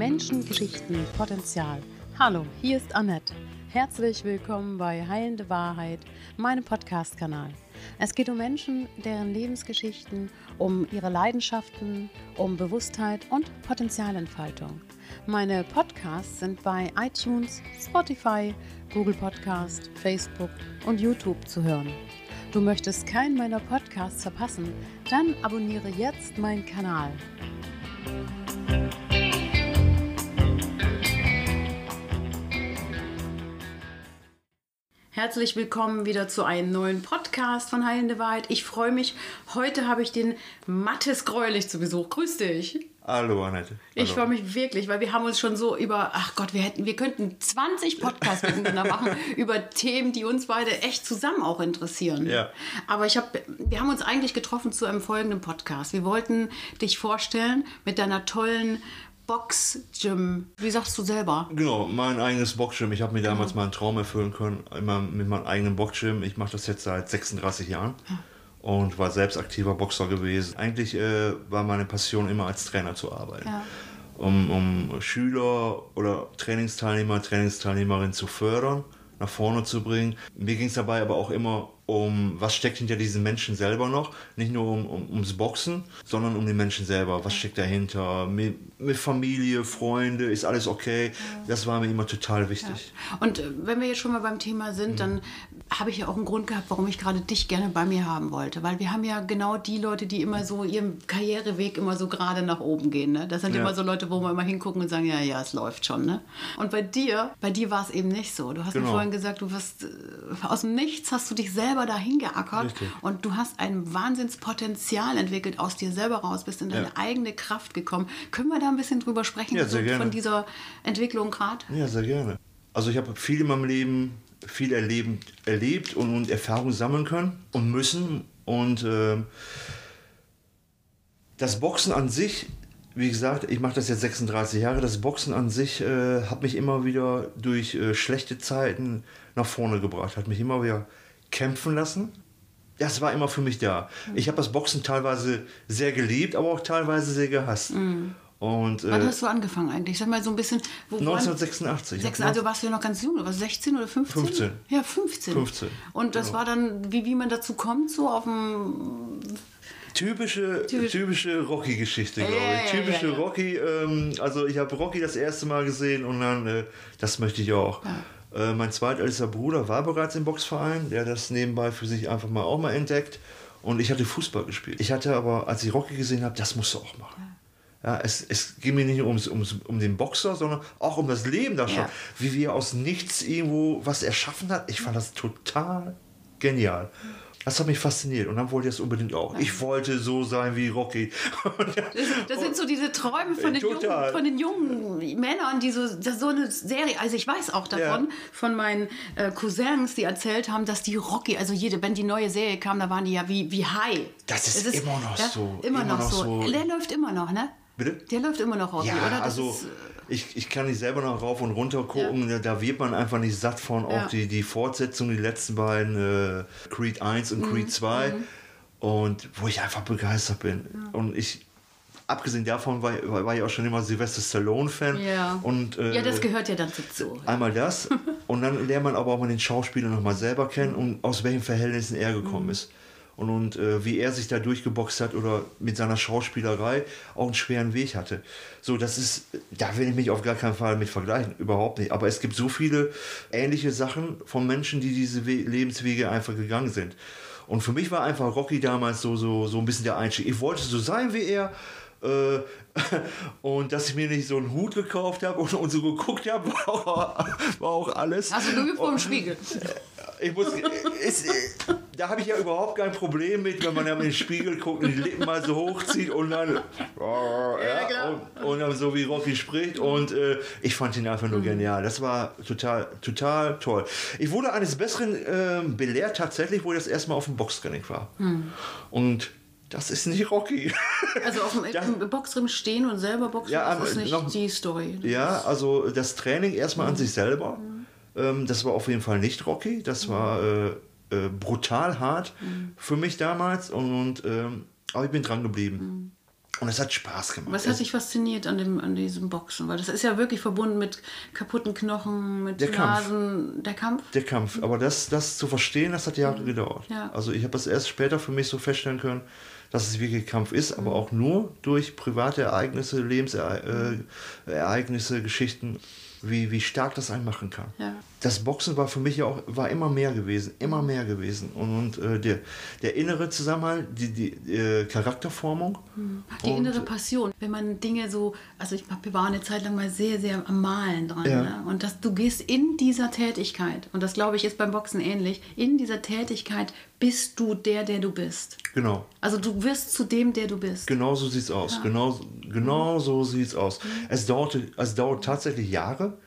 Menschen, Geschichten, Potenzial. Hallo, hier ist Annette. Herzlich willkommen bei Heilende Wahrheit, meinem Podcast-Kanal. Es geht um Menschen, deren Lebensgeschichten, um ihre Leidenschaften, um Bewusstheit und Potenzialentfaltung. Meine Podcasts sind bei iTunes, Spotify, Google Podcast, Facebook und YouTube zu hören. Du möchtest keinen meiner Podcasts verpassen? Dann abonniere jetzt meinen Kanal. Herzlich willkommen wieder zu einem neuen Podcast von Heilende Wahrheit. Ich freue mich. Heute habe ich den Mattes Gräulich zu Besuch. Grüß dich. Hallo Annette. Ich Hallo. freue mich wirklich, weil wir haben uns schon so über, ach Gott, wir hätten, wir könnten 20 Podcasts miteinander machen über Themen, die uns beide echt zusammen auch interessieren. Ja. Aber ich habe, wir haben uns eigentlich getroffen zu einem folgenden Podcast. Wir wollten dich vorstellen mit deiner tollen Box-Gym. Wie sagst du selber? Genau, mein eigenes Boxgym. Ich habe mir damals meinen Traum erfüllen können, immer mit meinem eigenen Boxgym. Ich mache das jetzt seit 36 Jahren und war selbst aktiver Boxer gewesen. Eigentlich äh, war meine Passion immer als Trainer zu arbeiten. Ja. Um, um Schüler oder Trainingsteilnehmer, Trainingsteilnehmerinnen zu fördern, nach vorne zu bringen. Mir ging es dabei aber auch immer um, was steckt hinter diesen Menschen selber noch. Nicht nur um, um, ums Boxen, sondern um den Menschen selber. Was steckt dahinter? Mit, mit Familie, Freunde, ist alles okay? Das war mir immer total wichtig. Und äh, wenn wir jetzt schon mal beim Thema sind, dann habe ich ja auch einen Grund gehabt, warum ich gerade dich gerne bei mir haben wollte. Weil wir haben ja genau die Leute, die immer so ihren Karriereweg immer so gerade nach oben gehen. Ne? Das sind Ja. immer so Leute, wo wir immer hingucken und sagen, ja, ja, es läuft schon. Ne? Und bei dir, bei dir war es eben nicht so. Du hast mir Genau. vorhin gesagt, du wirst äh, aus dem Nichts hast du dich selber dahin geackert Richtig. und du hast ein Wahnsinnspotenzial entwickelt aus dir selber raus, bist in deine Ja. eigene Kraft gekommen. Können wir da ein bisschen drüber sprechen, Ja, so sehr gerne. von dieser Entwicklung gerade? Ja, sehr gerne. Also ich habe viel in meinem Leben, viel erleben, erlebt und, und Erfahrung sammeln können und müssen. Und ähm, das Boxen an sich, wie gesagt, ich mache das jetzt 36 Jahre, das Boxen an sich äh, hat mich immer wieder durch äh, schlechte Zeiten nach vorne gebracht, hat mich immer wieder kämpfen lassen. Das war immer für mich da. Ich habe das Boxen teilweise sehr geliebt, aber auch teilweise sehr gehasst. Und, äh, Wann hast du angefangen eigentlich? Sag mal so ein bisschen. Wo, wann- 1986. Ich hab Sechs, also warst du ja noch ganz jung, oder was 16 oder 15? 15. Ja, 15. 15, Und das genau. war dann, wie, wie man dazu kommt, so auf dem. Typische, Typisch- typische Rocky-Geschichte, glaube ich. ja, Typische ja, ja. Rocky. Ähm, also ich habe Rocky das erste Mal gesehen und dann, äh, das möchte ich auch. Äh, mein zweitältester Bruder war bereits im Boxverein, der das nebenbei für sich einfach mal auch mal entdeckt. Und ich hatte Fußball gespielt. Ich hatte aber, als ich Rocky gesehen habe, das musst du auch machen. Ja, es, es ging mir nicht nur ums, ums, um den Boxer, sondern auch um das Leben da schon. Ja. Wie wir aus nichts irgendwo was erschaffen hat. Ich fand das total genial. Das hat mich fasziniert und dann wollte ich das unbedingt auch. Ich wollte so sein wie Rocky. Das sind so diese Träume von den, jungen, von den jungen Männern, die so, so eine Serie, also ich weiß auch davon, Ja. von meinen äh, Cousins, die erzählt haben, dass die Rocky, also jede, wenn die neue Serie kam, da waren die ja wie, wie high. Das ist Es immer noch so, Immer, immer noch, noch so. so. Der läuft immer noch, ne? Bitte? Der läuft immer noch, Rocky, Ja, oder? Das also ist, äh, ich, ich kann nicht selber noch rauf und runter gucken. Da- Da wird man einfach nicht satt von. Auch Ja. die, die Fortsetzung, die letzten beiden, äh, Creed 1 Mhm. und Creed 2. Und wo ich einfach begeistert bin. Und ich, abgesehen davon, war, war war ich auch schon immer Sylvester Stallone-Fan. ja. Und, äh, ja, das gehört ja dann dazu. Einmal das und dann lernt man aber auch mal den Schauspieler nochmal selber kennen und aus welchen Verhältnissen er gekommen Mhm. ist. Und, und äh, wie er sich da durchgeboxt hat oder mit seiner Schauspielerei auch einen schweren Weg hatte. So, das ist, da will ich mich auf gar keinen Fall mit vergleichen, überhaupt nicht. Aber es gibt so viele ähnliche Sachen von Menschen, die diese We Lebenswege einfach gegangen sind. Und für mich war einfach Rocky damals so, so, so ein bisschen der Einstieg. Ich wollte so sein wie er. Äh, und dass ich mir nicht so einen Hut gekauft habe und, und so geguckt habe, war, auch- war auch alles. Hast du geübt vor dem Und Spiegel? Ich muss, ist, da habe ich ja überhaupt kein Problem mit, wenn man dann in den Spiegel guckt und die Lippen mal so hochzieht und dann, ja, und, und dann so wie Rocky spricht. Und äh, ich fand ihn einfach nur genial. Das war total, total toll. Ich wurde eines Besseren ähm, belehrt, tatsächlich, wo ich das erstmal auf dem Boxtraining war. Und das ist nicht Rocky. Also auf dem Ja. im Boxring stehen und selber boxen, Ja, das ist nicht noch- die Story. Ja, also das Training erstmal Mhm. an sich selber, ähm, das war auf jeden Fall nicht Rocky. Das Mhm. war äh, äh, brutal hart für mich damals und, ähm, aber ich bin dran geblieben. Mhm. Und es hat Spaß gemacht. Was hat dich fasziniert an, dem, an diesem Boxen? Weil das ist ja wirklich verbunden mit kaputten Knochen, mit Der Kampf. Nasen. Der Kampf? Der Kampf. Aber das, das zu verstehen, das hat Jahre gedauert. Ja. Also ich habe das erst später für mich so feststellen können, dass es wirklich Kampf ist, Mhm. aber auch nur durch private Ereignisse, Lebensereignisse, äh, Geschichten, wie, wie stark das einen machen kann. Ja. Das Boxen war für mich ja auch war immer mehr gewesen, immer mehr gewesen. Und, und äh, der, der innere Zusammenhalt, die, die äh, Charakterformung. Die innere Passion, wenn man Dinge so, also ich waren eine Zeit lang mal sehr, sehr am Malen dran. Ja. Ne? Und dass du gehst in dieser Tätigkeit, und das glaube ich ist beim Boxen ähnlich, in dieser Tätigkeit bist du der, der du bist. Genau. Also du wirst zu dem, der du bist. Genau so sieht's aus. Genau, genau so sieht's aus. Es, dauerte, es dauert tatsächlich Jahre,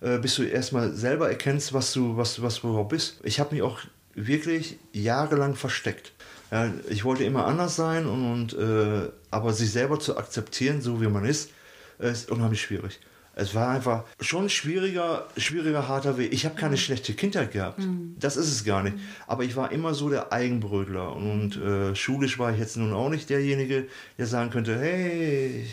äh, bis du erstmal selber erkennst, was du, was, was du überhaupt bist. Ich habe mich auch wirklich jahrelang versteckt. Ja, ich wollte immer anders sein und, und äh, aber sich selber zu akzeptieren, so wie man ist, ist unheimlich schwierig. Es war einfach schon ein schwieriger, schwieriger, harter Weg. Ich habe keine schlechte Kindheit gehabt. Das ist es gar nicht. Aber ich war immer so der Eigenbrötler. Und äh, schulisch war ich jetzt nun auch nicht derjenige, der sagen könnte, hey,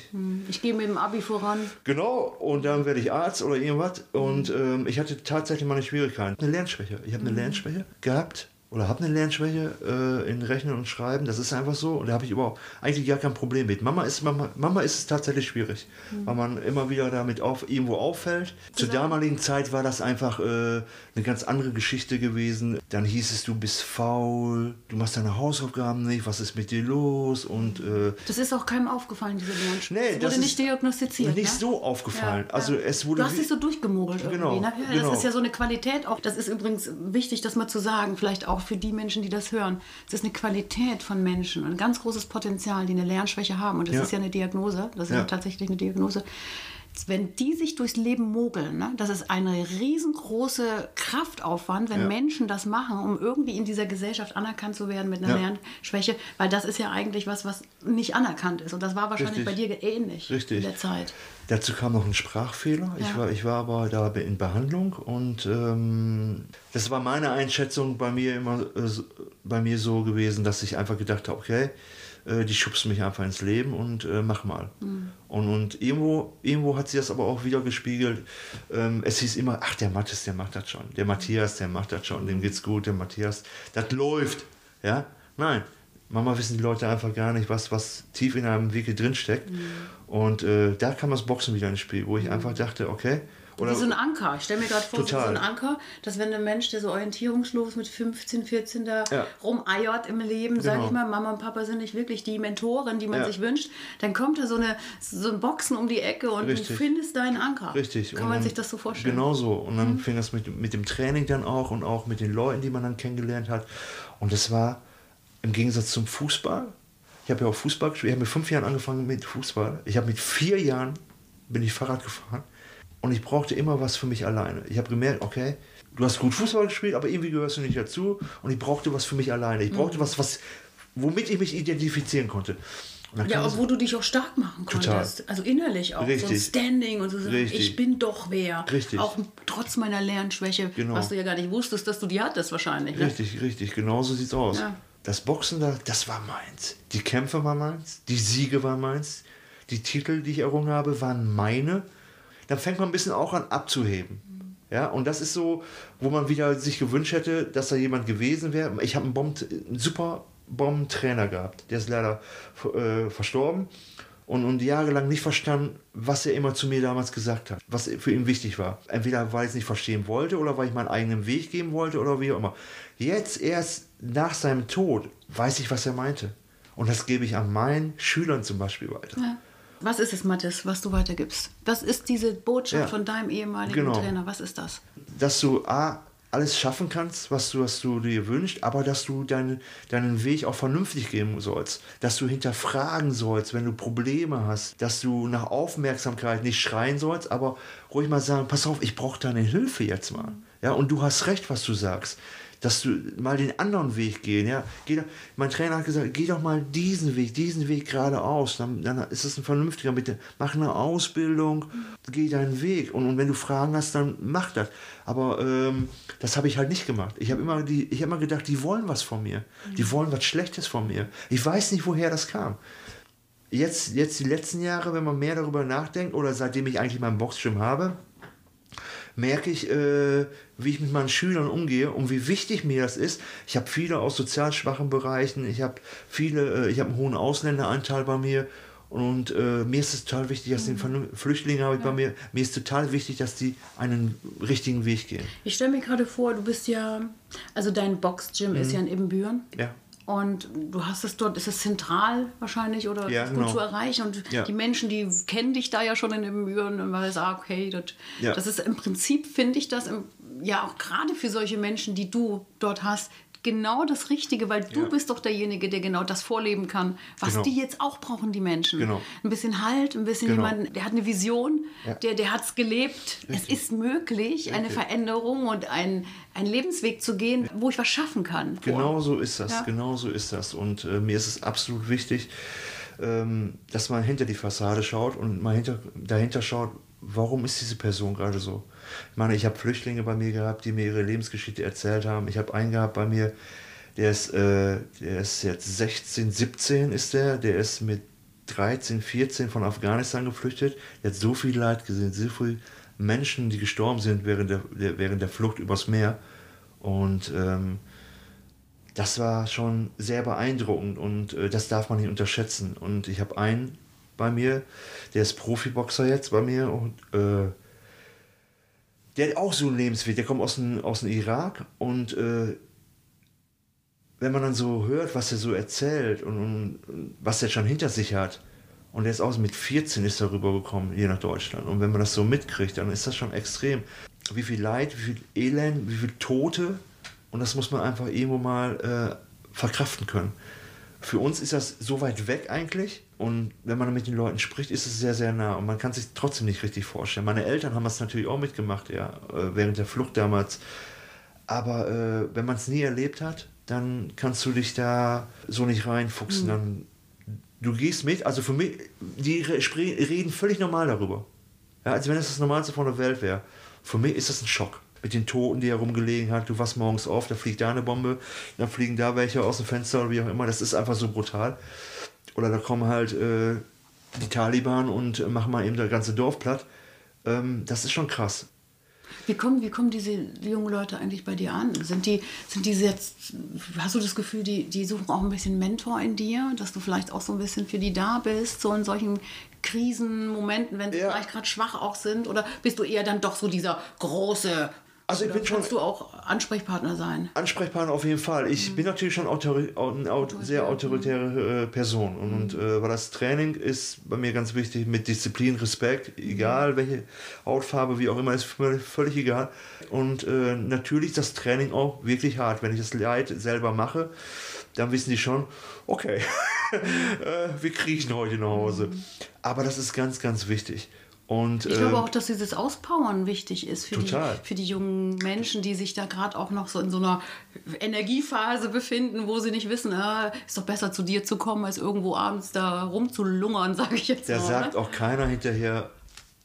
Ich gehe mit dem Abi voran. genau, und dann werde ich Arzt oder irgendwas. Und ähm, ich hatte tatsächlich meine Schwierigkeiten. Eine Lernschwäche. Ich habe eine Lernschwäche gehabt oder habe eine Lernschwäche äh, in Rechnen und Schreiben. Das ist einfach so. Und da habe ich überhaupt eigentlich gar kein Problem mit. Mama ist, Mama, Mama ist es tatsächlich schwierig, weil man immer wieder damit auf, irgendwo auffällt. Zur Genau. damaligen Zeit war das einfach äh, eine ganz andere Geschichte gewesen. Dann hieß es, du bist faul, du machst deine Hausaufgaben nicht, was ist mit dir los? Und äh, Das ist auch keinem aufgefallen, diese Lernschwäche. Nee, das das wurde nicht ist diagnostiziert. nicht ne? so aufgefallen. Ja, also ja. es wurde Du hast dich so durchgemogelt Genau. Ne? Ja, genau. Das ist ja so eine Qualität auch. Das ist übrigens wichtig, das mal zu sagen, vielleicht auch für die Menschen, die das hören. Es ist eine Qualität von Menschen, ein ganz großes Potenzial, die eine Lernschwäche haben. Und das Ja. ist ja eine Diagnose. Das ist ja tatsächlich eine Diagnose. Wenn die sich durchs Leben mogeln, ne, das ist eine riesengroße Kraftaufwand, wenn Ja. Menschen das machen, um irgendwie in dieser Gesellschaft anerkannt zu werden mit einer Ja. Lernschwäche, weil das ist ja eigentlich was, was nicht anerkannt ist. Und das war wahrscheinlich Richtig. bei dir ähnlich Richtig. in der Zeit. Dazu kam noch ein Sprachfehler. Ich, Ja. war, ich war aber da in Behandlung und ähm, das war meine Einschätzung bei mir immer äh, bei mir so gewesen, dass ich einfach gedacht habe, okay, äh, die schubst mich einfach ins Leben und äh, mach mal. Mhm. Und, und irgendwo, irgendwo hat sie das aber auch wieder gespiegelt. Ähm, es hieß immer, ach, der Mathis, der macht das schon. Der Matthias, der macht das schon. Dem geht's gut, der Matthias, das läuft. Ja, nein. Manchmal wissen die Leute einfach gar nicht, was, was tief in einem wirklich drinsteckt. Mhm. Und äh, da kam das Boxen wieder ins Spiel, wo ich einfach dachte, okay. Oder, Wie so ein Anker. Ich stelle mir gerade vor, so Total. so ein Anker, dass wenn ein Mensch, der so orientierungslos mit 15, 14 da Ja. rumeiert im Leben, sage Genau. ich mal, Mama und Papa sind nicht wirklich die Mentoren, die man Ja. sich wünscht, dann kommt da so, eine, so ein Boxen um die Ecke und Richtig. du findest deinen Anker. Richtig. Kann Und man sich das so vorstellen? Genau so. Und dann fing das mit, mit dem Training dann auch und auch mit den Leuten, die man dann kennengelernt hat. Und das war im Gegensatz zum Fußball. Ich habe ja auch Fußball gespielt. Ich habe mit fünf Jahren angefangen mit Fußball. Ich habe mit vier Jahren bin ich Fahrrad gefahren. Und ich brauchte immer was für mich alleine. Ich habe gemerkt, okay, du hast gut Fußball gespielt, aber irgendwie gehörst du nicht dazu. Und ich brauchte was für mich alleine. Ich Mhm. brauchte was, was, womit ich mich identifizieren konnte. Ja, obwohl du dich auch stark machen Total. konntest. Also innerlich auch. So ein Richtig. Standing und so sagen, Richtig. ich bin doch wer. Richtig. Auch trotz meiner Lernschwäche, Genau. was du ja gar nicht wusstest, dass du die hattest wahrscheinlich. Ne? Richtig, richtig, genau so sieht's aus. Ja. Das Boxen da, das war meins. Die Kämpfe waren meins, die Siege waren meins, die Titel, die ich errungen habe, waren meine. Dann fängt man ein bisschen auch an abzuheben. Ja, und das ist so, wo man wieder sich gewünscht hätte, dass da jemand gewesen wäre. Ich habe einen, Bomben, einen super Bombentrainer gehabt, der ist leider äh, verstorben und, und jahrelang nicht verstanden, was er immer zu mir damals gesagt hat, was für ihn wichtig war. Entweder weil ich es nicht verstehen wollte oder weil ich meinen eigenen Weg gehen wollte oder wie auch immer. Jetzt erst nach seinem Tod weiß ich, was er meinte. Und das gebe ich an meinen Schülern zum Beispiel weiter. Ja. Was ist es, Mathis, was du weitergibst? Was ist diese Botschaft Ja. von deinem ehemaligen Genau. Trainer? Was ist das? dass du A, alles schaffen kannst, was du, was du dir wünschst, aber dass du deine, deinen Weg auch vernünftig gehen sollst. Dass du hinterfragen sollst, wenn du Probleme hast. Dass du nach Aufmerksamkeit nicht schreien sollst, aber ruhig mal sagen, pass auf, ich brauche deine Hilfe jetzt mal. Ja, und du hast recht, was du sagst. Dass du mal den anderen Weg gehen, ja. Geh, mein Trainer hat gesagt, geh doch mal diesen Weg, diesen Weg geradeaus. Dann, dann ist es ein vernünftiger. Bitte mach eine Ausbildung, geh deinen Weg. Und, und wenn du Fragen hast, dann mach das. Aber ähm, das habe ich halt nicht gemacht. Ich habe immer, die- ich hab immer gedacht, die wollen was von mir. Die wollen was Schlechtes von mir. Ich weiß nicht, woher das kam. jetzt, jetzt die letzten Jahre, wenn man mehr darüber nachdenkt, oder seitdem ich eigentlich meinen Boxgym habe, merke ich, äh, wie ich mit meinen Schülern umgehe und wie wichtig mir das ist. Ich habe viele aus sozial schwachen Bereichen, ich habe viele, äh, ich habe einen hohen Ausländeranteil bei mir und äh, mir ist es total wichtig, dass die mhm. Flüchtlinge habe ich ja. bei mir, mir ist total wichtig, dass die einen richtigen Weg gehen. Ich stelle mir gerade vor, du bist ja, also dein Boxgym mhm. ist ja in Ibbenbüren. Ja. Und du hast es dort, ist es zentral wahrscheinlich oder ja, gut genau. zu erreichen. Und ja. die Menschen, die kennen dich da ja schon in den Mühen und weil sie sagen, okay, das, ja. das ist im Prinzip, finde ich das, im, ja auch gerade für solche Menschen, die du dort hast, genau das Richtige, weil du ja. bist doch derjenige, der genau das vorleben kann, was genau. die jetzt auch brauchen, die Menschen. Genau. Ein bisschen Halt, ein bisschen genau. jemand, der hat eine Vision, ja. der, der hat es gelebt. Richtig. Es ist möglich, Richtig. eine Veränderung und ein, einen Lebensweg zu gehen, wo ich was schaffen kann. Genau so ist das, ja. genau so ist das. Und äh, mir ist es absolut wichtig, ähm, dass man hinter die Fassade schaut und mal hinter, dahinter schaut, warum ist diese Person gerade so? Ich meine, ich habe Flüchtlinge bei mir gehabt, die mir ihre Lebensgeschichte erzählt haben. Ich habe einen gehabt bei mir, der ist, äh, der ist jetzt 16, 17 ist der, der ist mit 13, 14 von Afghanistan geflüchtet. Der hat so viel Leid gesehen, so viele Menschen, die gestorben sind während der, der während der Flucht übers Meer. Und ähm, das war schon sehr beeindruckend und äh, das darf man nicht unterschätzen. Und ich habe einen bei mir, der ist Profiboxer jetzt bei mir und äh, der hat auch so einen Lebensweg, der kommt aus dem, aus dem Irak und äh, wenn man dann so hört, was er so erzählt und, und, was er schon hinter sich hat, und er ist auch mit 14 ist er rübergekommen hier nach Deutschland. Und wenn man das so mitkriegt, dann ist das schon extrem. Wie viel Leid, wie viel Elend, wie viel Tote. Und das muss man einfach irgendwo mal äh, verkraften können. Für uns ist das so weit weg eigentlich. Und wenn man mit den Leuten spricht, ist es sehr, sehr nah. Und man kann sich trotzdem nicht richtig vorstellen. Meine Eltern haben das natürlich auch mitgemacht, ja, äh, während der Flucht damals. Aber äh, wenn man es nie erlebt hat, dann kannst du dich da so nicht reinfuchsen. Mhm. Dann, du gehst mit, also für mich, die reden völlig normal darüber. Ja, als wenn es das Normalste von der Welt wäre. Für mich ist das ein Schock mit den Toten, die herumgelegen hat. Du wachst morgens auf, da fliegt da eine Bombe, dann fliegen da welche aus dem Fenster oder wie auch immer. Das ist einfach so brutal. Oder da kommen halt äh, die Taliban und machen mal eben das ganze Dorf platt. Ähm, das ist schon krass. Wie kommen, wie kommen diese jungen Leute eigentlich bei dir an? Sind die, sind die jetzt, hast du das Gefühl, die, die suchen auch ein bisschen Mentor in dir, dass du vielleicht auch so ein bisschen für die da bist, so in solchen Krisenmomenten, wenn sie ja. vielleicht gerade schwach auch sind? Oder bist du eher dann doch so dieser große also ich bin schon. Kannst du auch Ansprechpartner sein? Ansprechpartner auf jeden Fall. Ich mhm. bin natürlich schon autori eine Autoritär. sehr autoritäre äh, Person. Und, mhm. und äh, weil das Training ist bei mir ganz wichtig mit Disziplin, Respekt, egal mhm. welche Hautfarbe, wie auch immer, ist völlig egal. Und äh, natürlich ist das Training auch wirklich hart. Wenn ich das Leid selber mache, dann wissen die schon, okay, äh, wir kriechen heute nach Hause. Mhm. Aber das ist ganz, ganz wichtig. Und, ich glaube ähm, auch, dass dieses Auspowern wichtig ist für, die, für die jungen Menschen, die sich da gerade auch noch so in so einer Energiephase befinden, wo sie nicht wissen, ah, ist doch besser zu dir zu kommen, als irgendwo abends da rumzulungern, sage ich jetzt da mal. Da sagt auch keiner hinterher,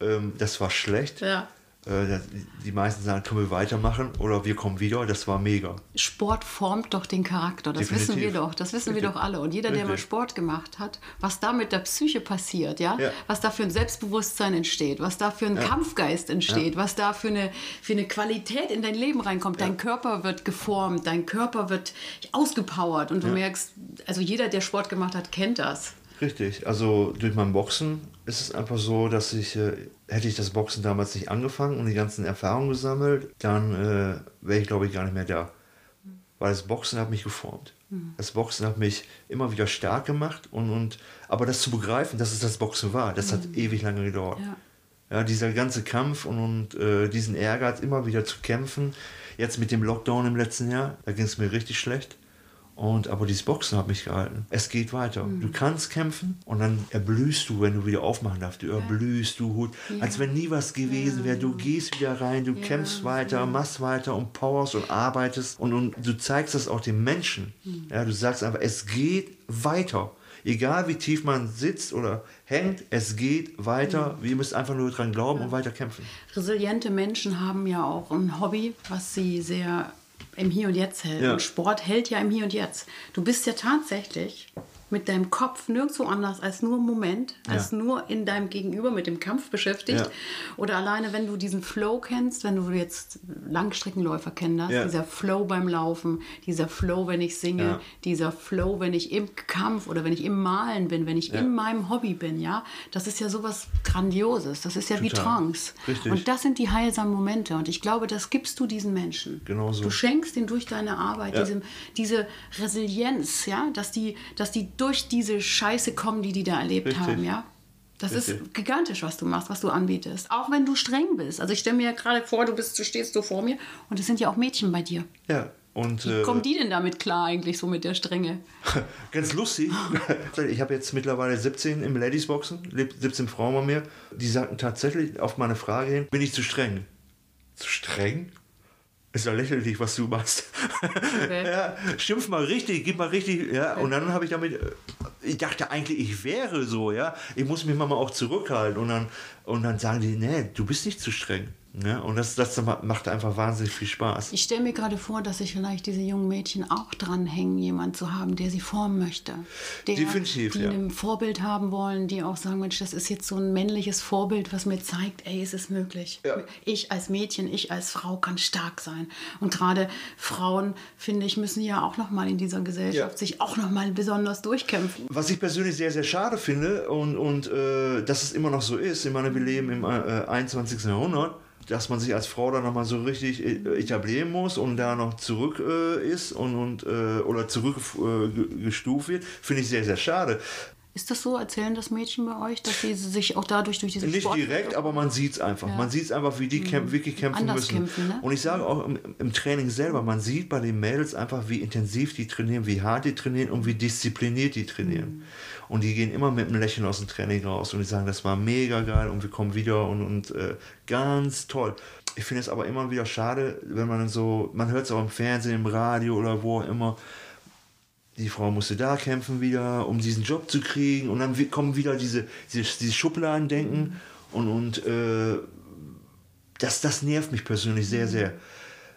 ähm, das war schlecht. Ja. Äh, die meisten sagen, können wir weitermachen oder wir kommen wieder. Das war mega. Sport formt doch den Charakter. Das Definitiv. wissen wir doch. Das wissen Richtig. wir doch alle. Und jeder, der mal Sport gemacht hat, was da mit der Psyche passiert, ja? ja. was da für ein Selbstbewusstsein entsteht, was da für ein ja. Kampfgeist entsteht, ja. was da für eine, für eine Qualität in dein Leben reinkommt. Dein Körper wird geformt, dein Körper wird ausgepowert. Und du merkst, also jeder, der Sport gemacht hat, kennt das. Richtig. Also durch mein Boxen ist es einfach so, dass ich, äh, hätte ich das Boxen damals nicht angefangen und die ganzen Erfahrungen gesammelt, dann äh, wäre ich, glaube ich, gar nicht mehr da. Weil das Boxen hat mich geformt. Mhm. Das Boxen hat mich immer wieder stark gemacht und, und aber das zu begreifen, dass es das Boxen war, das mhm. hat ewig lange gedauert. Ja. ja dieser ganze Kampf und, und äh, diesen Ehrgeiz, immer wieder zu kämpfen. Jetzt mit dem Lockdown im letzten Jahr, da ging es mir richtig schlecht. Und, aber dieses Boxen hat mich gehalten. Es geht weiter. Mhm. Du kannst kämpfen und dann erblühst du, wenn du wieder aufmachen darfst. Du erblühst, du, ja. als wenn nie was gewesen wäre. Du gehst wieder rein, du ja. kämpfst weiter, machst weiter und powerst und arbeitest. Und, und du zeigst das auch den Menschen. Mhm. Ja, du sagst einfach, es geht weiter. Egal wie tief man sitzt oder hängt, es geht weiter. Mhm. Wir müssen einfach nur dran glauben und weiter kämpfen. Resiliente Menschen haben ja auch ein Hobby, was sie sehr im Hier und Jetzt hält. Ja. Und Sport hält ja im Hier und Jetzt. Du bist ja tatsächlich mit deinem Kopf nirgendwo anders als nur im Moment, als nur in deinem Gegenüber mit dem Kampf beschäftigt. Ja. Oder alleine, wenn du diesen Flow kennst, wenn du jetzt Langstreckenläufer kennst, Ja. dieser Flow beim Laufen, dieser Flow, wenn ich singe, Ja. dieser Flow, wenn ich im Kampf oder wenn ich im Malen bin, wenn ich in meinem Hobby bin, ja, das ist ja sowas Grandioses. Das ist ja wie Total. Trance. Richtig. Und das sind die heilsamen Momente. Und ich glaube, das gibst du diesen Menschen. Genau so. Du schenkst ihnen durch deine Arbeit Ja. diese, diese Resilienz, ja, dass die, dass die durch diese Scheiße kommen, die die da erlebt Richtig. haben, ja. Das ist Richtig. gigantisch, was du machst, was du anbietest. Auch wenn du streng bist. Also ich stelle mir ja gerade vor, du bist, du stehst so vor mir und es sind ja auch Mädchen bei dir. Ja, und Wie äh, kommen die denn damit klar eigentlich so mit der Strenge? ganz lustig. Ich habe jetzt mittlerweile 17 im Ladiesboxen, 17 Frauen bei mir. Die sagten tatsächlich auf meine Frage hin, bin ich zu streng? Zu streng? Ist ja lächerlich, was du machst. Okay. ja, schimpf mal richtig, gib mal richtig. Ja, und dann habe ich damit, äh, ich dachte eigentlich, ich wäre so, ja. Ich muss mich mal auch zurückhalten. Und dann, und dann sagen die, nee, du bist nicht zu streng. Ja, und das, das macht einfach wahnsinnig viel Spaß. Ich stelle mir gerade vor, dass sich vielleicht diese jungen Mädchen auch dranhängen, jemand zu haben, der sie formen möchte. Der, Definitiv, Die ja. ein Vorbild haben wollen, die auch sagen, Mensch, das ist jetzt so ein männliches Vorbild, was mir zeigt, ey, es ist möglich. Ja. Ich als Mädchen, ich als Frau kann stark sein. Und gerade Frauen, finde ich, müssen ja auch nochmal in dieser Gesellschaft Ja. sich auch nochmal besonders durchkämpfen. Was ich persönlich sehr, sehr schade finde und, und äh, dass es immer noch so ist, ich meine, wir leben im äh, 21. Jahrhundert, dass man sich als Frau dann nochmal so richtig äh, etablieren muss und da noch zurück äh, ist und, und äh, oder zurückgestuft wird, finde ich sehr, sehr schade. Ist das so? Erzählen das Mädchen bei euch, dass sie sich auch dadurch durch diese Nicht Sport- direkt, aber man sieht es einfach. Man sieht es einfach, wie die kämp wirklich kämpfen Anders müssen. kämpfen, ne? Und ich sage auch im, im Training selber, man sieht bei den Mädels einfach, wie intensiv die trainieren, wie hart die trainieren und wie diszipliniert die trainieren. Und die gehen immer mit einem Lächeln aus dem Training raus und die sagen, das war mega geil und wir kommen wieder und, und äh, ganz toll. Ich finde es aber immer wieder schade, wenn man so, man hört es auch im Fernsehen, im Radio oder wo auch immer, die Frau musste da kämpfen wieder, um diesen Job zu kriegen. Und dann kommen wieder diese, diese, diese Schubladendenken. Und, und äh, das, das nervt mich persönlich sehr, sehr.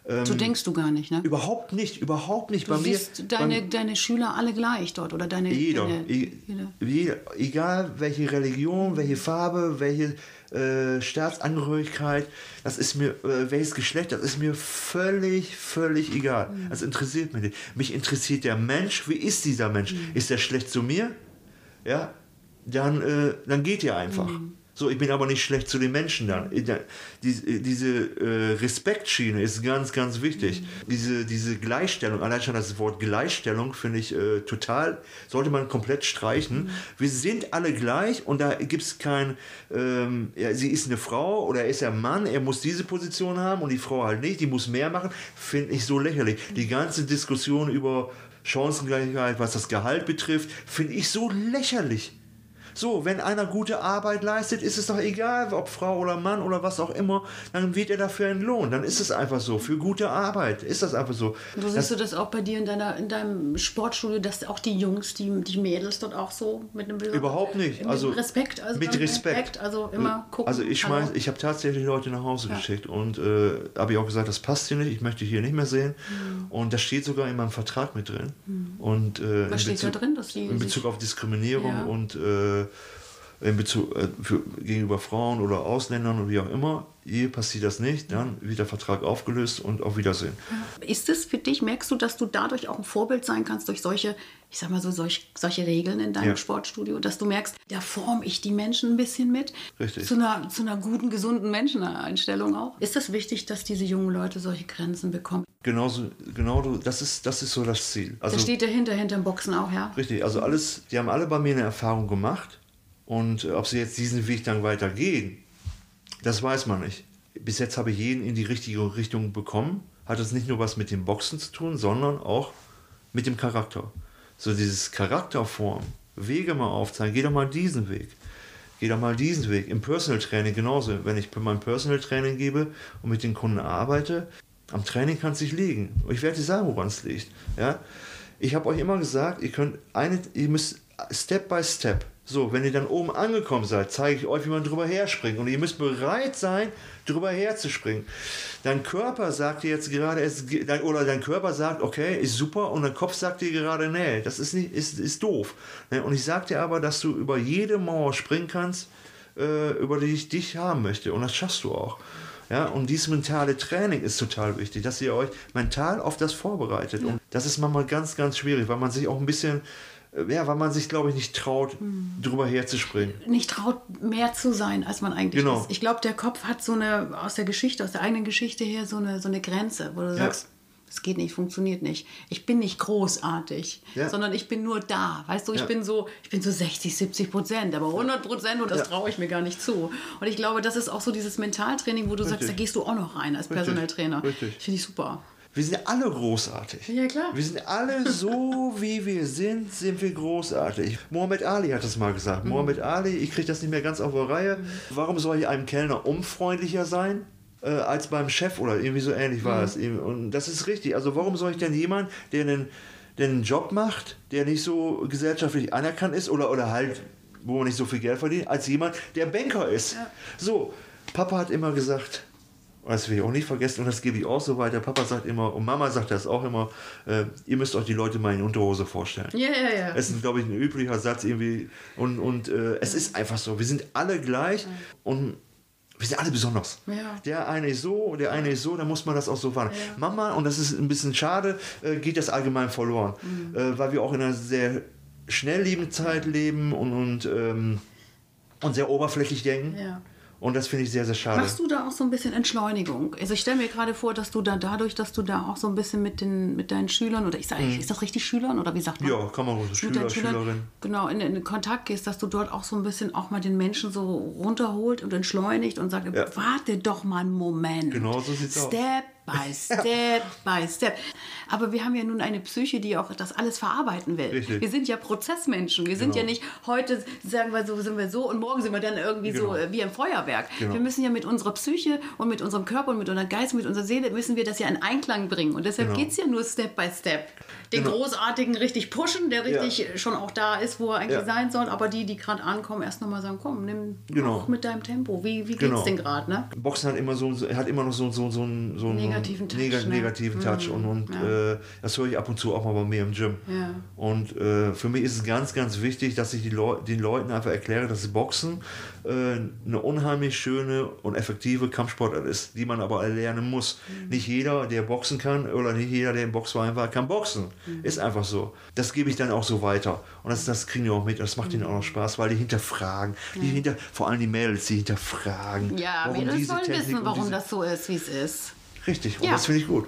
So denkst du gar nicht, ne? Überhaupt nicht, überhaupt nicht. Du bei mir, siehst deine, bei, deine Schüler alle gleich dort oder deine jeder, deine, e- jeder. jeder, egal welche Religion, welche Farbe, welche äh, Staatsangehörigkeit, das ist mir, äh, welches Geschlecht, das ist mir völlig, völlig egal. Mhm. Das interessiert mich nicht. Mich interessiert der Mensch, wie ist dieser Mensch? Mhm. Ist der schlecht zu mir? Ja, dann, äh, dann geht er einfach. Mhm. So, ich bin aber nicht schlecht zu den Menschen dann. Ich- da- Die, diese äh, Respektschiene ist ganz, ganz wichtig. Mhm. Diese, diese Gleichstellung, allein schon das Wort Gleichstellung finde ich äh, total, sollte man komplett streichen. Mhm. Wir sind alle gleich und da gibt es kein, ähm, ja, sie ist eine Frau oder er ist ein Mann, er muss diese Position haben und die Frau halt nicht, die muss mehr machen, finde ich so lächerlich. Die ganze Diskussion über Chancengleichheit, was das Gehalt betrifft, finde ich so lächerlich. So, wenn einer gute Arbeit leistet, ist es doch egal, ob Frau oder Mann oder was auch immer, dann wird er dafür entlohnt. Dann ist es einfach so. Für gute Arbeit ist das einfach so. So siehst du das auch bei dir in, deiner, in deinem Sportstudio, dass auch die Jungs, die, die Mädels dort auch so mit einem Überhaupt nicht. Mit Also Respekt. Also mit beim Respekt. Also immer gucken. Also ich schmeiß, ich habe tatsächlich Leute nach Hause geschickt und äh, habe ich auch gesagt, das passt hier nicht, ich möchte hier nicht mehr sehen. Und das steht sogar in meinem Vertrag mit drin. Und, äh, Mhm. Was in steht da Bezug- drin, dass die in Bezug auf Diskriminierung Ja. und äh, in Bezug äh, für, gegenüber Frauen oder Ausländern oder wie auch immer. Hier passiert das nicht, dann wird der Vertrag aufgelöst und auf Wiedersehen. Ist es für dich, merkst du, dass du dadurch auch ein Vorbild sein kannst durch solche, ich sag mal so, solch, solche Regeln in deinem Ja. Sportstudio, dass du merkst, da forme ich die Menschen ein bisschen mit? Richtig. Zu einer, zu einer guten, gesunden Menscheneinstellung auch. Ist das wichtig, dass diese jungen Leute solche Grenzen bekommen? Genauso, genau, das ist, das ist so das Ziel. Also, da steht dahinter, hinter dem Boxen auch, ja? Richtig, also alles, die haben alle bei mir eine Erfahrung gemacht und äh, ob sie jetzt diesen Weg dann weitergehen, das weiß man nicht. Bis jetzt habe ich jeden in die richtige Richtung bekommen. Hat es nicht nur was mit dem Boxen zu tun, sondern auch mit dem Charakter. So dieses Charakterform, Wege mal aufzeigen, geh doch mal diesen Weg. Geh doch mal diesen Weg. Im Personal Training genauso. Wenn ich mein Personal Training gebe und mit den Kunden arbeite, am Training kann es sich liegen. Ich werde dir sagen, woran es liegt. Ja? Ich habe euch immer gesagt, ihr könnt eine, ihr müsst Step by Step So, wenn ihr dann oben angekommen seid, zeige ich euch, wie man drüber herspringt. Und ihr müsst bereit sein, drüber herzuspringen. Dein Körper sagt dir jetzt gerade, es, oder dein Körper sagt, okay, ist super, und dein Kopf sagt dir gerade, nee, das ist, nicht, ist, ist doof. Ne, und ich sage dir aber, dass du über jede Mauer springen kannst, äh, über die ich dich haben möchte. Und das schaffst du auch. Ja, und dieses mentale Training ist total wichtig, dass ihr euch mental auf das vorbereitet. Ja. Und das ist manchmal ganz, ganz schwierig, weil man sich auch ein bisschen ja, weil man sich, glaube ich, nicht traut, hm. drüber herzuspringen. Nicht traut, mehr zu sein, als man eigentlich genau. ist. Ich glaube, der Kopf hat so eine, aus der Geschichte, aus der eigenen Geschichte her, so eine, so eine Grenze, wo du ja. sagst, es geht nicht, funktioniert nicht. Ich bin nicht großartig, ja. sondern ich bin nur da. Weißt du, ich ja. bin so, ich bin so 60, 70 Prozent, aber 100 Prozent und das traue ich mir gar nicht zu. Und ich glaube, das ist auch so dieses Mentaltraining, wo du Richtig. sagst, da gehst du auch noch rein als Personaltrainer. Richtig. Finde ich super. Wir sind alle großartig. Ja, klar. Wir sind alle so, wie wir sind, sind wir großartig. Mohammed Ali hat das mal gesagt. Mhm. Mohammed Ali, ich kriege das nicht mehr ganz auf der Reihe. Mhm. Warum soll ich einem Kellner unfreundlicher sein? Äh, als beim Chef oder irgendwie so ähnlich war mhm. es. Und das ist richtig. Also warum soll ich denn jemand, der einen, der einen Job macht, der nicht so gesellschaftlich anerkannt ist oder, oder halt, wo man nicht so viel Geld verdient, als jemand, der Banker ist? Ja. So, Papa hat immer gesagt, das will ich auch nicht vergessen und das gebe ich auch so weiter. Papa sagt immer und Mama sagt das auch immer, äh, ihr müsst euch die Leute mal in Unterhose vorstellen. Ja, ja, ja. Es ist, glaube ich, ein üblicher Satz irgendwie. Und, und äh, es ist einfach so. Wir sind alle gleich und wir sind alle besonders. Ja. Der eine ist so, der eine ist so, dann muss man das auch so fahren. Ja. Mama, und das ist ein bisschen schade, äh, geht das allgemein verloren. Mhm. Äh, weil wir auch in einer sehr schnelllebigen Zeit leben und, und, ähm, und sehr oberflächlich denken. Ja. Und das finde ich sehr, sehr schade. Machst du da auch so ein bisschen Entschleunigung? Also ich stelle mir gerade vor, dass du da dadurch, dass du da auch so ein bisschen mit, den, mit deinen Schülern oder ich sage, mhm. ist das richtig Schülern oder wie sagt man? Ja, kann man so Schüler, Schülerin. Genau, in, in, Kontakt gehst, dass du dort auch so ein bisschen auch mal den Menschen so runterholt und entschleunigt und sagt, ja. warte doch mal einen Moment. Genau so sieht's Step aus. Step by Step by Step. Aber wir haben ja nun eine Psyche, die auch das alles verarbeiten will. Richtig. Wir sind ja Prozessmenschen. Wir sind genau. ja nicht heute, sagen wir so, sind wir so und morgen sind wir dann irgendwie genau. so äh, wie im Feuerwerk. Genau. Wir müssen ja mit unserer Psyche und mit unserem Körper und mit unserem Geist, mit unserer Seele, müssen wir das ja in Einklang bringen. Und deshalb genau. geht es ja nur Step by Step. Den genau. Großartigen richtig pushen, der richtig ja. schon auch da ist, wo er eigentlich ja. sein soll. Aber die, die gerade ankommen, erst nochmal sagen, komm, nimm genau. auch mit deinem Tempo. Wie, wie geht's genau. denn gerade? Ne? Boxen hat immer so, hat immer noch so, so, so, so, so negativen Touch. Neg ne? negativen Touch. Mhm. Und, und ja. äh, das höre ich ab und zu auch mal bei mir im Gym. Ja. Und äh, für mich ist es ganz, ganz wichtig, dass ich Leu den Leuten einfach erkläre, dass Boxen äh, eine unheimlich schöne und effektive Kampfsportart ist, die man aber erlernen muss. Mhm. Nicht jeder, der boxen kann, oder nicht jeder, der im Boxverein war, kann boxen. Mhm. Ist einfach so. Das gebe ich dann auch so weiter. Und das, das kriegen die auch mit. Das macht mhm. ihnen auch noch Spaß, weil die hinterfragen. Die hinter, vor allem die Mädels, die hinterfragen. Ja, warum Mädels wollen Technik wissen, warum das so ist, wie es ist. Richtig, und ja. das finde ich gut.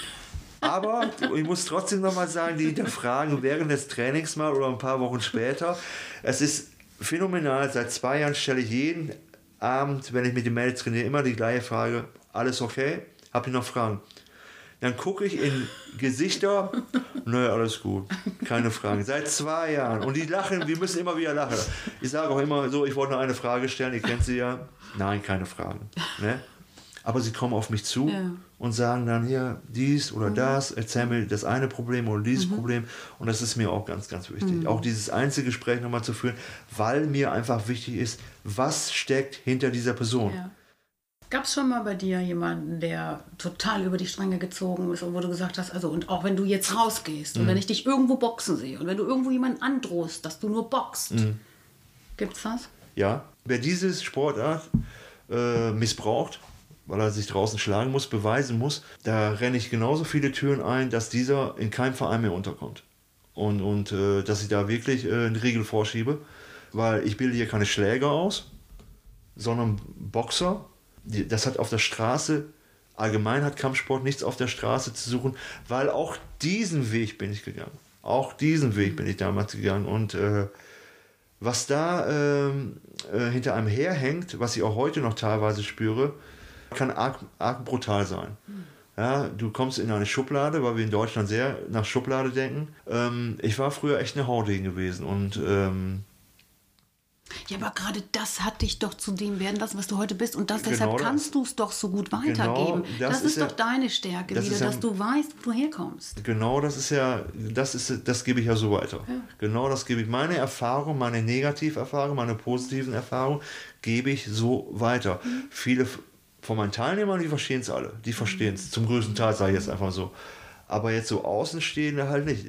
Aber ich muss trotzdem nochmal sagen, die hinterfragen während des Trainings mal oder ein paar Wochen später. Es ist phänomenal. Seit zwei Jahren stelle ich jeden Abend, wenn ich mit den Mädels trainiere, immer die gleiche Frage: Alles okay? Habt ihr noch Fragen? Dann gucke ich in Gesichter, naja, alles gut, keine Fragen. Seit zwei Jahren. Und die lachen, wir müssen immer wieder lachen. Ich sage auch immer so, ich wollte noch eine Frage stellen, ihr kennt sie ja. Nein, keine Fragen. Ne? Aber sie kommen auf mich zu ja. und sagen dann hier dies oder mhm. das, erzähl mir das eine Problem oder dieses mhm. Problem und das ist mir auch ganz, ganz wichtig. Mhm. Auch dieses Einzelgespräch nochmal zu führen, weil mir einfach wichtig ist, was steckt hinter dieser Person. Ja. Gab es schon mal bei dir jemanden, der total über die Stränge gezogen ist und wo du gesagt hast, also und auch wenn du jetzt rausgehst und mhm. wenn ich dich irgendwo boxen sehe und wenn du irgendwo jemanden androhst, dass du nur boxt, mhm. gibt's das? Ja, wer diese Sportart äh, missbraucht, weil er sich draußen schlagen muss, beweisen muss, da renne ich genauso viele Türen ein, dass dieser in keinem Verein mehr unterkommt. Und, und äh, dass ich da wirklich äh, einen Riegel vorschiebe, weil ich bilde hier keine Schläger aus, sondern Boxer. Das hat auf der Straße, allgemein hat Kampfsport nichts auf der Straße zu suchen, weil auch diesen Weg bin ich gegangen. Auch diesen Weg bin ich damals gegangen. Und äh, was da ähm, äh, hinter einem herhängt, was ich auch heute noch teilweise spüre, kann arg, arg brutal sein. Ja, du kommst in eine Schublade, weil wir in Deutschland sehr nach Schublade denken. Ähm, ich war früher echt eine Hauding gewesen und ähm, Ja, aber gerade das hat dich doch zu dem werden lassen, was du heute bist. Und das, Genau deshalb kannst du es doch so gut weitergeben. Genau, das das, ist ist ja- doch deine Stärke das wieder, ja- dass du weißt, wo du herkommst. Genau, das ist ja, das ist, das gebe ich ja so weiter. Genau, das gebe ich. Meine Erfahrung, meine Negativerfahrung, meine positiven Erfahrungen gebe ich so weiter. Viele f- von meinen Teilnehmern, die verstehen es alle. Die verstehen es. Zum größten Teil sage ich jetzt einfach so. Aber jetzt so Außenstehende halt nicht.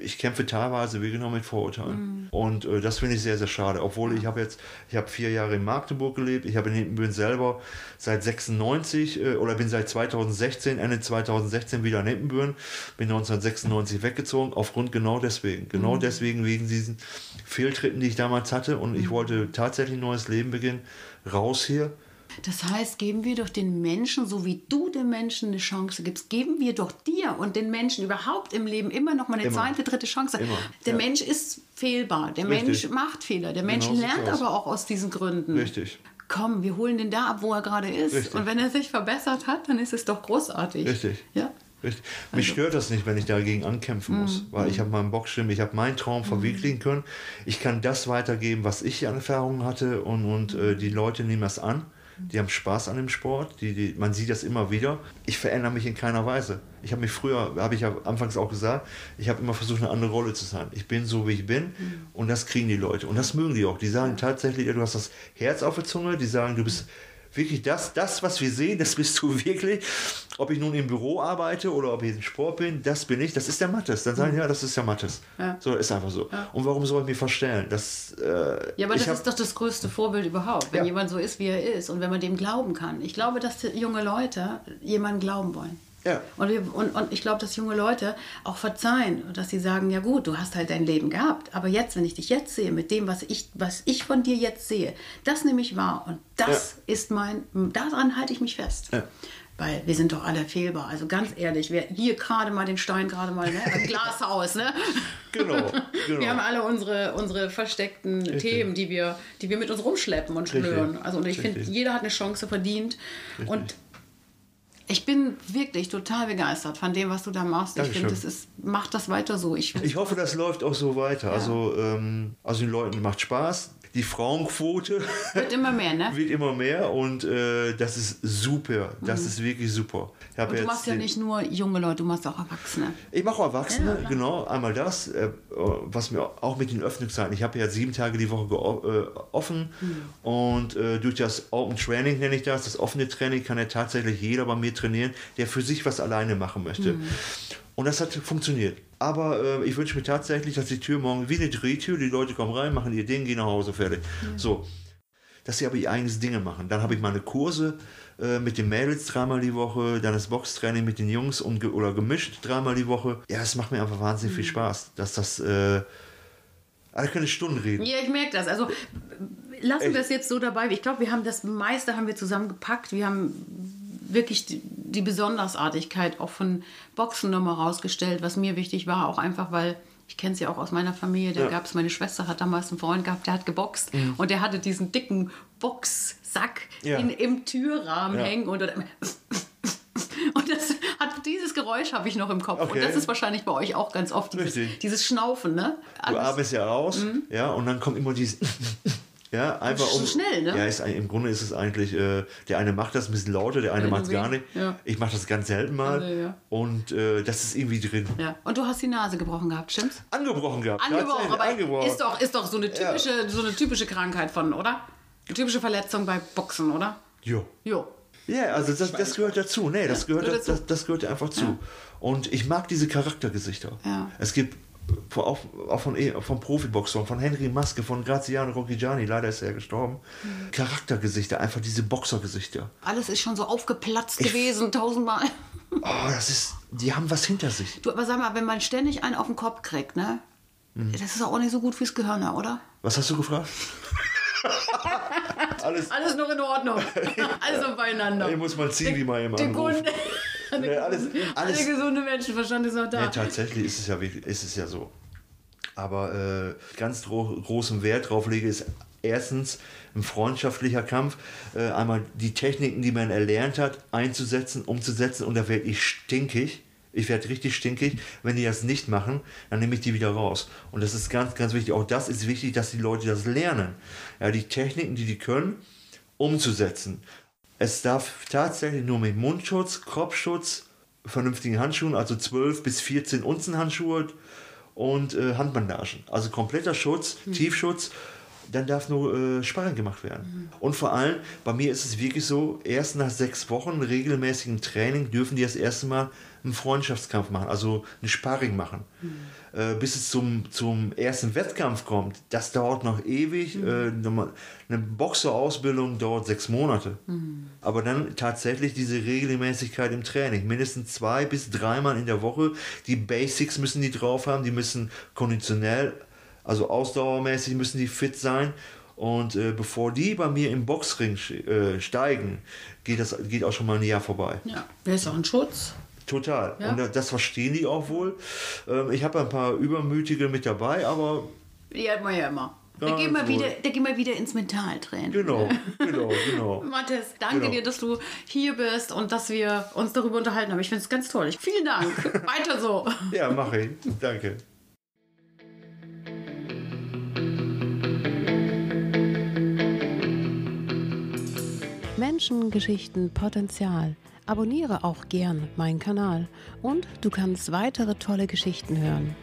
Ich kämpfe teilweise wie genau mit Vorurteilen. Und äh, das finde ich sehr, sehr schade. Obwohl ich habe jetzt, ich habe vier Jahre in Magdeburg gelebt. Ich habe in Hindenbüren selber seit 96 äh, oder bin seit 2016, Ende 2016 wieder in Hindenbüren. Bin 1996 weggezogen. Aufgrund genau deswegen. Genau deswegen, wegen diesen Fehltritten, die ich damals hatte. Und ich wollte tatsächlich ein neues Leben beginnen. Raus hier. Das heißt, geben wir doch den Menschen, so wie du den Menschen eine Chance gibst, geben wir doch dir und den Menschen überhaupt im Leben immer noch mal eine Immer. zweite, dritte Chance. Immer, Der ja. Mensch ist fehlbar, der Richtig. Mensch macht Fehler, der Mensch Genau lernt aber auch aus diesen Gründen. Richtig. Komm, wir holen den da ab, wo er gerade ist. Richtig. Und wenn er sich verbessert hat, dann ist es doch großartig. Richtig. Ja. Richtig. Mich stört das nicht, wenn ich dagegen ankämpfen muss, weil ich habe meinen Boxschirm, ich habe meinen Traum verwirklichen können. Ich kann das weitergeben, was ich an Erfahrungen hatte und, und äh, die Leute nehmen das an. Die haben Spaß an dem Sport, die, die, man sieht das immer wieder. Ich verändere mich in keiner Weise. Ich habe mich früher, habe ich ja anfangs auch gesagt, ich habe immer versucht, eine andere Rolle zu sein. Ich bin so, wie ich bin und das kriegen die Leute und das mögen die auch. Die sagen tatsächlich, du hast das Herz auf der Zunge, die sagen, du bist wirklich das, das, was wir sehen, das bist du wirklich. Ob ich nun im Büro arbeite oder ob ich im Sport bin, das bin ich. Das ist der Mattes. Dann sagen die, ja, das ist der Mattes. Ja. So, ist einfach so. Und warum soll ich mich verstellen? Das, äh, Ja, aber das ist doch das größte Vorbild überhaupt, wenn Ja. jemand so ist, wie er ist und wenn man dem glauben kann. Ich glaube, dass junge Leute jemandem glauben wollen. Ja. Und, wir, und, und ich glaube, dass junge Leute auch verzeihen, dass sie sagen, ja gut, du hast halt dein Leben gehabt, aber jetzt, wenn ich dich jetzt sehe, mit dem, was ich, was ich von dir jetzt sehe, das nehme ich wahr und das ist mein, daran halte ich mich fest. Ja. Weil wir sind doch alle fehlbar. Also ganz ehrlich, wer hier gerade mal den Stein gerade mal, ne? Im Glashaus, ne? Genau, genau. Wir haben alle unsere, unsere versteckten Themen, die wir, die wir mit uns rumschleppen und Richtig. schlören. Also und ich finde, Richtig. jeder hat eine Chance verdient. Und ich bin wirklich total begeistert von dem, was du da machst. Ich Dankeschön. finde, das ist, mach das weiter so. Ich, Ich hoffe, das läuft auch so weiter. Also, ähm, also den Leuten macht Spaß. Die Frauenquote wird immer mehr, ne? wird immer mehr und äh, das ist super. Das ist wirklich super. Mhm. Du machst ja nicht nur junge Leute, du machst auch Erwachsene. Ich mache auch Erwachsene, Ja, genau. Einmal das, äh, was mir auch mit den Öffnungszeiten. Ich habe ja sieben Tage die Woche äh, offen Mhm. und äh, durch das Open Training nenne ich das, das offene Training kann ja tatsächlich jeder bei mir trainieren, der für sich was alleine machen möchte. Mhm. Und das hat funktioniert. Aber äh, ich wünsche mir tatsächlich, dass die Tür morgen wie eine Drehtür, die Leute kommen rein, machen ihr Ding, gehen nach Hause, fertig. So. Dass sie aber ihr eigenes Dinge machen. Dann habe ich meine Kurse äh, mit den Mädels dreimal die Woche, dann das Boxtraining mit den Jungs und, ge- oder gemischt dreimal die Woche. Ja, es macht mir einfach wahnsinnig Mhm. viel Spaß. Dass das. Äh, ah, ich könnte Stunden reden. Ja, ich merke das. Also lassen Echt? wir es jetzt so dabei. Ich glaube, wir haben das meiste haben wir zusammengepackt. Wir haben wirklich die, die Besondersartigkeit auch von Boxen nochmal rausgestellt, was mir wichtig war, auch einfach, weil ich kenne es ja auch aus meiner Familie, da Ja. Mhm. gab es, meine Schwester hat damals einen Freund gehabt, der hat geboxt und der hatte diesen dicken Boxsack Ja. in, im Türrahmen Ja. hängen und, und das hat, dieses Geräusch habe ich noch im Kopf. Und Okay. das ist wahrscheinlich bei euch auch ganz oft dieses, dieses Schnaufen, ne? Du atmest ja aus, ja, und dann kommt immer dieses. Ja, einfach So um. schnell, ne? Ja, ist, im Grunde ist es eigentlich, äh, der eine macht das ein bisschen lauter, der eine Ja, macht es gar nicht. ja. Ich mache das ganz selten mal. Also, ja. Und äh, das ist irgendwie drin. Ja. Und du hast die Nase gebrochen gehabt, stimmt's? Angebrochen gehabt. Angebrochen, aber angebrochen. ist doch, ist doch so, eine typische, so eine typische Krankheit von, oder? Eine typische Verletzung bei Boxen, oder? Jo. Jo. Ja, also das, das gehört dazu. Nee, das gehört, gehört das, dazu. das, das gehört einfach zu. Und ich mag diese Charaktergesichter. Ja. Es gibt auch, auch von, eh- von Profiboxern, von Henry Maske, von Graziano Rocchigiani, leider ist er ja gestorben. Mhm. Charaktergesichter, einfach diese Boxergesichter. Alles ist schon so aufgeplatzt gewesen, tausendmal. Oh, das ist, die haben was hinter sich. Du, aber sag mal, wenn man ständig einen auf den Kopf kriegt, ne? Mhm. Das ist auch nicht so gut fürs Gehirn, oder? Was hast du gefragt? Alles, Alles noch in Ordnung. alles noch beieinander. ich muss mal mal eben Die anrufen. Kunde. Nee, alles, alles, Der gesunde Menschenverstand ist noch da. Nee, tatsächlich ist es ja wirklich, ist es ja so. Aber äh, ganz gro großen Wert drauf lege ist erstens ein freundschaftlicher Kampf, äh, einmal die Techniken, die man erlernt hat, einzusetzen, umzusetzen und da werde ich stinkig. Ich werde richtig stinkig. Wenn die das nicht machen, dann nehme ich die wieder raus. Und das ist ganz, ganz wichtig. Auch das ist wichtig, dass die Leute das lernen. Ja, die Techniken, die die können, umzusetzen. Es darf tatsächlich nur mit Mundschutz, Kopfschutz, vernünftigen Handschuhen, also 12 bis 14 Unzen Handschuhe und äh, Handbandagen. Also kompletter Schutz, mhm. Tiefschutz dann darf nur äh, Sparring gemacht werden. Mhm. Und vor allem, bei mir ist es wirklich so, erst nach sechs Wochen regelmäßigem Training dürfen die das erste Mal einen Freundschaftskampf machen, also ein Sparring machen. Mhm. Äh, bis es zum, zum ersten Wettkampf kommt, das dauert noch ewig. Mhm. Äh, eine Boxerausbildung dauert sechs Monate. Mhm. Aber dann tatsächlich diese Regelmäßigkeit im Training. Mindestens zwei bis dreimal in der Woche. Die Basics müssen die drauf haben, die müssen konditionell also ausdauermäßig müssen die fit sein. Und äh, bevor die bei mir im Boxring äh, steigen, geht das geht auch schon mal ein Jahr vorbei. Ja, der ist auch ein Schutz. Total. Ja. Und das verstehen die auch wohl. Ähm, ich habe ein paar Übermütige mit dabei, aber. Die hat man ja immer. Da gehen, wir wieder, da gehen wir wieder ins Mentaltraining. Genau, genau, genau. Mathis, danke genau. dir, dass du hier bist und dass wir uns darüber unterhalten haben. Ich finde es ganz toll. Vielen Dank. Weiter so. Ja, mache ich. Danke. Menschen, Geschichten, Potenzial. Abonniere auch gern meinen Kanal und du kannst weitere tolle Geschichten hören.